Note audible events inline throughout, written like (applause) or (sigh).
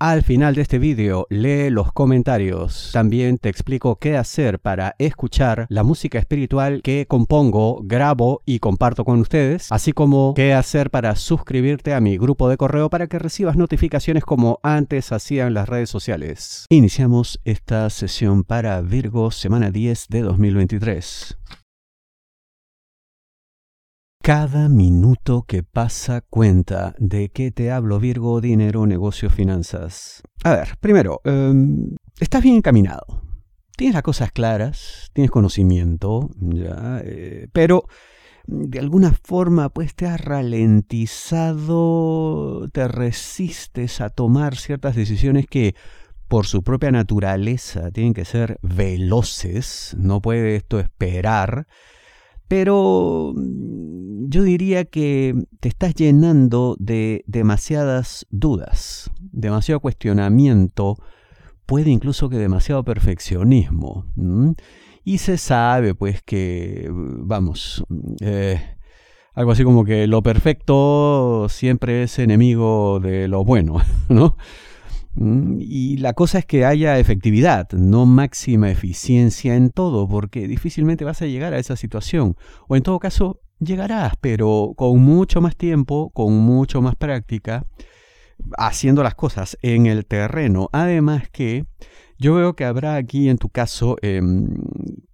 al final de este vídeo lee los comentarios. También te explico qué hacer para escuchar la música espiritual que compongo, grabo y comparto con ustedes, así como qué hacer para suscribirte a mi grupo de correo para que recibas notificaciones como antes hacían las redes sociales. Iniciamos esta sesión para Virgo semana 10 de 2023. Cada minuto que pasa cuenta de qué te hablo Virgo, dinero, negocios, finanzas. A ver, primero, em, estás bien encaminado. Tienes las cosas claras, tienes conocimiento, ya, eh, pero de alguna forma pues te has ralentizado, te resistes a tomar ciertas decisiones que por su propia naturaleza tienen que ser veloces, no puede esto esperar pero yo diría que te estás llenando de demasiadas dudas, demasiado cuestionamiento, puede incluso que demasiado perfeccionismo. Y se sabe pues que, vamos, eh, algo así como que lo perfecto siempre es enemigo de lo bueno, (laughs) ¿no? Y la cosa es que haya efectividad, no máxima eficiencia en todo, porque difícilmente vas a llegar a esa situación. O en todo caso, llegarás, pero con mucho más tiempo, con mucho más práctica, haciendo las cosas en el terreno. Además que yo veo que habrá aquí en tu caso em,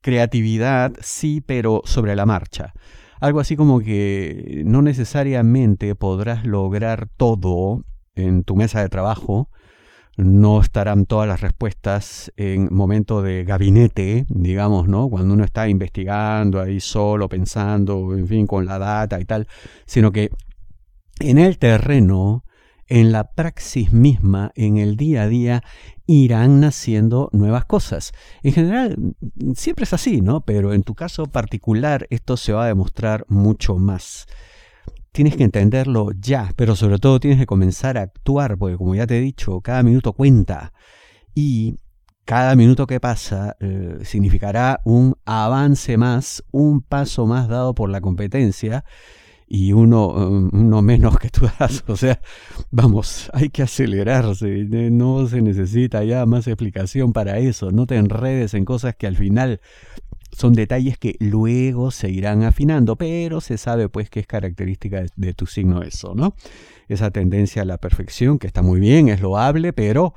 creatividad, sí, pero sobre la marcha. Algo así como que no necesariamente podrás lograr todo en tu mesa de trabajo, no estarán todas las respuestas en momento de gabinete, digamos, ¿no? Cuando uno está investigando ahí solo, pensando, en fin, con la data y tal, sino que en el terreno, en la praxis misma, en el día a día, irán naciendo nuevas cosas. En general, siempre es así, ¿no? Pero en tu caso particular, esto se va a demostrar mucho más tienes que entenderlo ya, pero sobre todo tienes que comenzar a actuar, porque como ya te he dicho, cada minuto cuenta y cada minuto que pasa eh, significará un avance más, un paso más dado por la competencia y uno, um, uno menos que tú das. (laughs) O sea, vamos, hay que acelerarse, no se necesita ya más explicación para eso, no te enredes en cosas que al final son detalles que luego se irán afinando, pero se sabe pues que es característica de, tu signo eso, ¿no? Esa tendencia a la perfección, que está muy bien, es loable, pero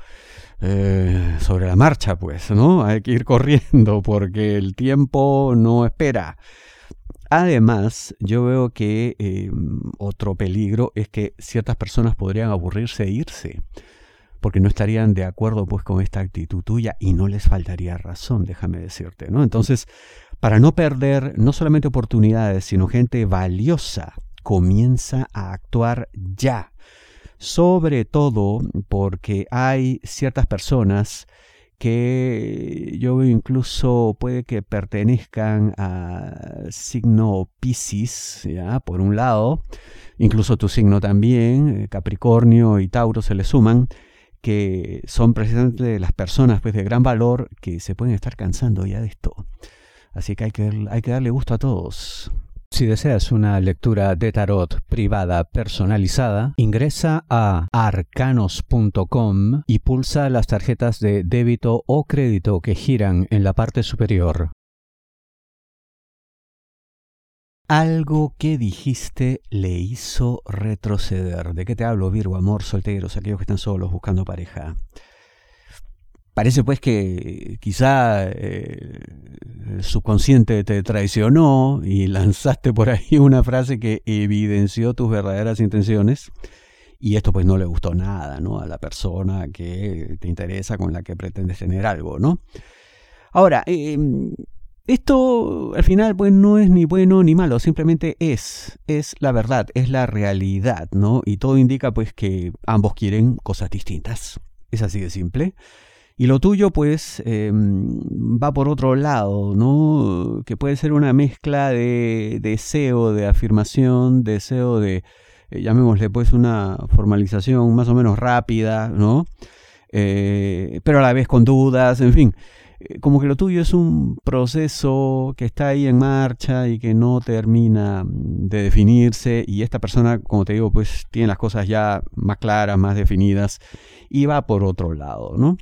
eh, sobre la marcha, pues, ¿no? Hay que ir corriendo porque el tiempo no espera. Además, yo veo que eh, otro peligro es que ciertas personas podrían aburrirse e irse porque no estarían de acuerdo pues con esta actitud tuya y no les faltaría razón, déjame decirte, ¿no? Entonces, para no perder no solamente oportunidades, sino gente valiosa, comienza a actuar ya. Sobre todo porque hay ciertas personas que yo incluso puede que pertenezcan a signo Pisces, ¿ya? por un lado, incluso tu signo también, eh, Capricornio y Tauro se le suman, que son precisamente las personas pues, de gran valor que se pueden estar cansando ya de esto. Así que hay que, hay que darle gusto a todos. Si deseas una lectura de tarot privada personalizada, ingresa a arcanos.com y pulsa las tarjetas de débito o crédito que giran en la parte superior. Algo que dijiste le hizo retroceder. ¿De qué te hablo, Virgo, amor, solteros, aquellos que están solos buscando pareja? Parece pues que quizá eh, el subconsciente te traicionó y lanzaste por ahí (laughs) una frase que evidenció tus verdaderas intenciones y esto pues no le gustó nada, ¿no? A la persona que te interesa, con la que pretendes tener algo, ¿no? Ahora, eh, Esto al final pues no es ni bueno ni malo, simplemente es, es la verdad, es la realidad, ¿no? Y todo indica pues que ambos quieren cosas distintas. Es así de simple. Y lo tuyo, pues, em, va por otro lado, ¿no? Que puede ser una mezcla de deseo, de afirmación, deseo de, eh, llamémosle, pues, una formalización más o menos rápida, ¿no? Eh, pero a la vez con dudas, en fin. Eh, como que lo tuyo es un proceso que está ahí en marcha y que no termina de definirse y esta persona, como te digo, pues tiene las cosas ya más claras, más definidas y va por otro lado, ¿no?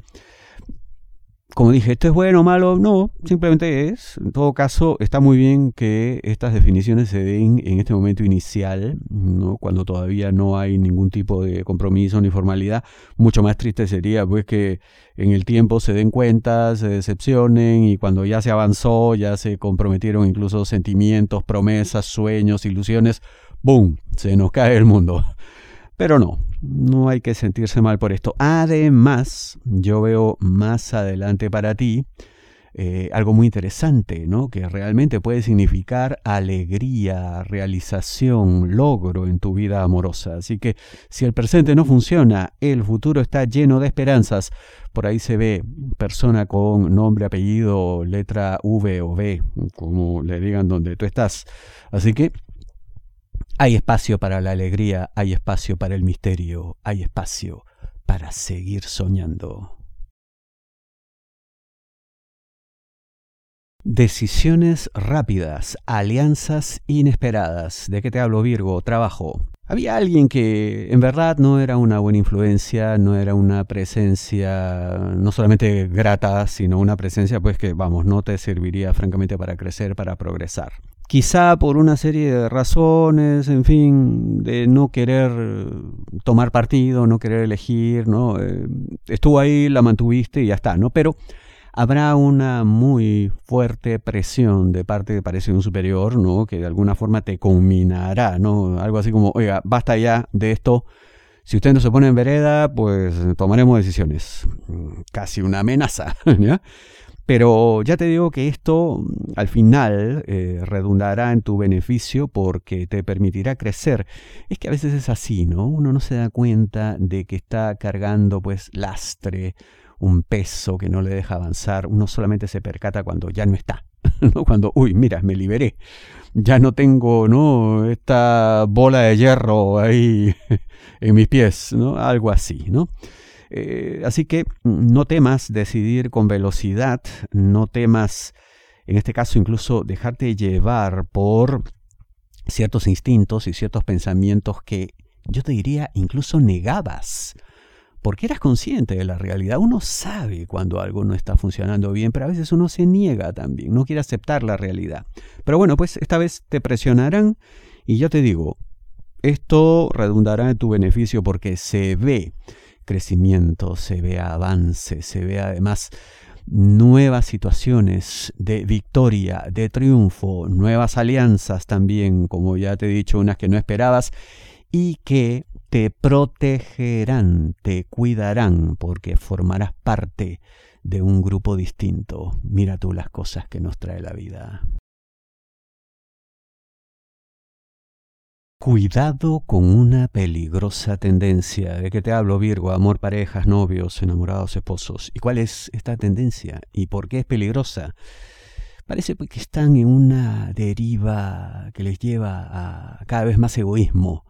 Como dije, ¿esto es bueno o malo? No, simplemente es. En todo caso, está muy bien que estas definiciones se den en este momento inicial, ¿no? cuando todavía no hay ningún tipo de compromiso ni formalidad. Mucho más triste sería pues que en el tiempo se den cuenta, se decepcionen y cuando ya se avanzó, ya se comprometieron incluso sentimientos, promesas, sueños, ilusiones, ¡boom! Se nos cae el mundo. Pero no, no hay que sentirse mal por esto. Además, yo veo más adelante para ti eh, algo muy interesante, ¿no? Que realmente puede significar alegría, realización, logro en tu vida amorosa. Así que si el presente no funciona, el futuro está lleno de esperanzas. Por ahí se ve persona con nombre, apellido, letra V o B, como le digan donde tú estás. Así que hay espacio para la alegría, hay espacio para el misterio, hay espacio para seguir soñando. Decisiones rápidas, alianzas inesperadas. ¿De qué te hablo, Virgo? Trabajo. Había alguien que en verdad no era una buena influencia, no era una presencia no solamente grata, sino una presencia pues que, vamos, no te serviría francamente para crecer, para progresar quizá por una serie de razones, en fin, de no querer tomar partido, no querer elegir, ¿no? Eh, estuvo ahí, la mantuviste y ya está, ¿no? Pero habrá una muy fuerte presión de parte de parece un superior, ¿no? Que de alguna forma te culminará, ¿no? Algo así como, oiga, basta ya de esto. Si usted no se pone en vereda, pues tomaremos decisiones. Casi una amenaza, (laughs) ¿ya? Pero ya te digo que esto mm, al final eh, redundará en tu beneficio porque te permitirá crecer. Es que a veces es así, ¿no? Uno no se da cuenta de que está cargando pues lastre, un peso que no le deja avanzar. Uno solamente se percata cuando ya no está. (laughs) ¿no? Cuando, uy, mira, me liberé. Ya no tengo, ¿no? Esta bola de hierro ahí (laughs) en mis pies, ¿no? Algo así, ¿no? Eh, así que no temas decidir con velocidad, no temas, en este caso incluso dejarte llevar por ciertos instintos y ciertos pensamientos que yo te diría incluso negabas, porque eras consciente de la realidad. Uno sabe cuando algo no está funcionando bien, pero a veces uno se niega también, no quiere aceptar la realidad. Pero bueno, pues esta vez te presionarán y yo te digo, esto redundará en tu beneficio porque se ve crecimiento, se ve avance, se ve además nuevas situaciones de victoria, de triunfo, nuevas alianzas también, como ya te he dicho, unas que no esperabas, y que te protegerán, te cuidarán, porque formarás parte de un grupo distinto. Mira tú las cosas que nos trae la vida. Cuidado con una peligrosa tendencia. ¿De qué te hablo, Virgo? Amor, parejas, novios, enamorados, esposos. ¿Y cuál es esta tendencia? ¿Y por qué es peligrosa? Parece que están en una deriva que les lleva a cada vez más egoísmo,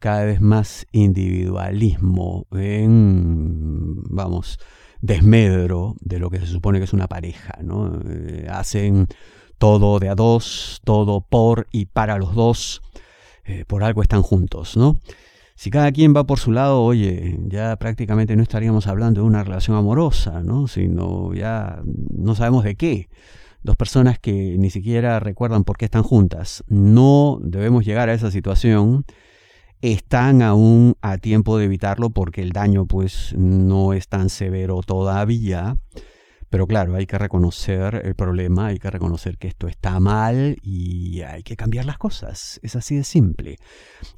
cada vez más individualismo, en, vamos, desmedro de lo que se supone que es una pareja, ¿no? Eh, hacen todo de a dos, todo por y para los dos eh, por algo están juntos, ¿no? Si cada quien va por su lado, oye, ya prácticamente no estaríamos hablando de una relación amorosa, ¿no? Sino ya no sabemos de qué. Dos personas que ni siquiera recuerdan por qué están juntas. No debemos llegar a esa situación. Están aún a tiempo de evitarlo porque el daño pues no es tan severo todavía Pero claro, hay que reconocer el problema, hay que reconocer que esto está mal y hay que cambiar las cosas. Es así de simple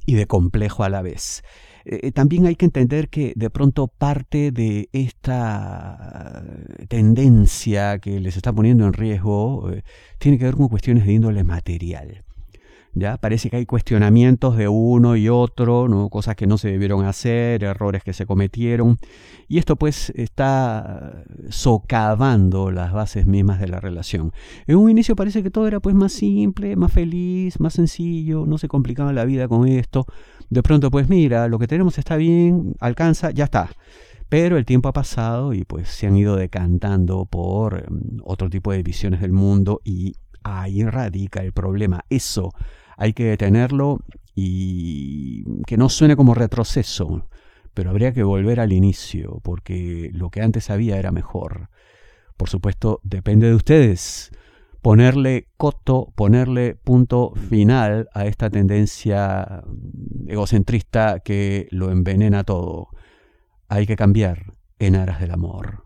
y de complejo a la vez. Eh, eh, también hay que entender que de pronto parte de esta tendencia que les está poniendo en riesgo eh, tiene que ver con cuestiones de índole material. ¿Ya? Parece que hay cuestionamientos de uno y otro, ¿no? cosas que no se debieron hacer, errores que se cometieron, y esto pues está socavando las bases mismas de la relación. En un inicio parece que todo era pues más simple, más feliz, más sencillo, no se complicaba la vida con esto. De pronto pues mira, lo que tenemos está bien, alcanza, ya está. Pero el tiempo ha pasado y pues se han ido decantando por mm, otro tipo de visiones del mundo y ahí radica el problema. Eso hay que detenerlo y que no suene como retroceso, pero habría que volver al inicio, porque lo que antes había era mejor. Por supuesto, depende de ustedes ponerle coto, ponerle punto final a esta tendencia egocentrista que lo envenena todo. Hay que cambiar en aras del amor.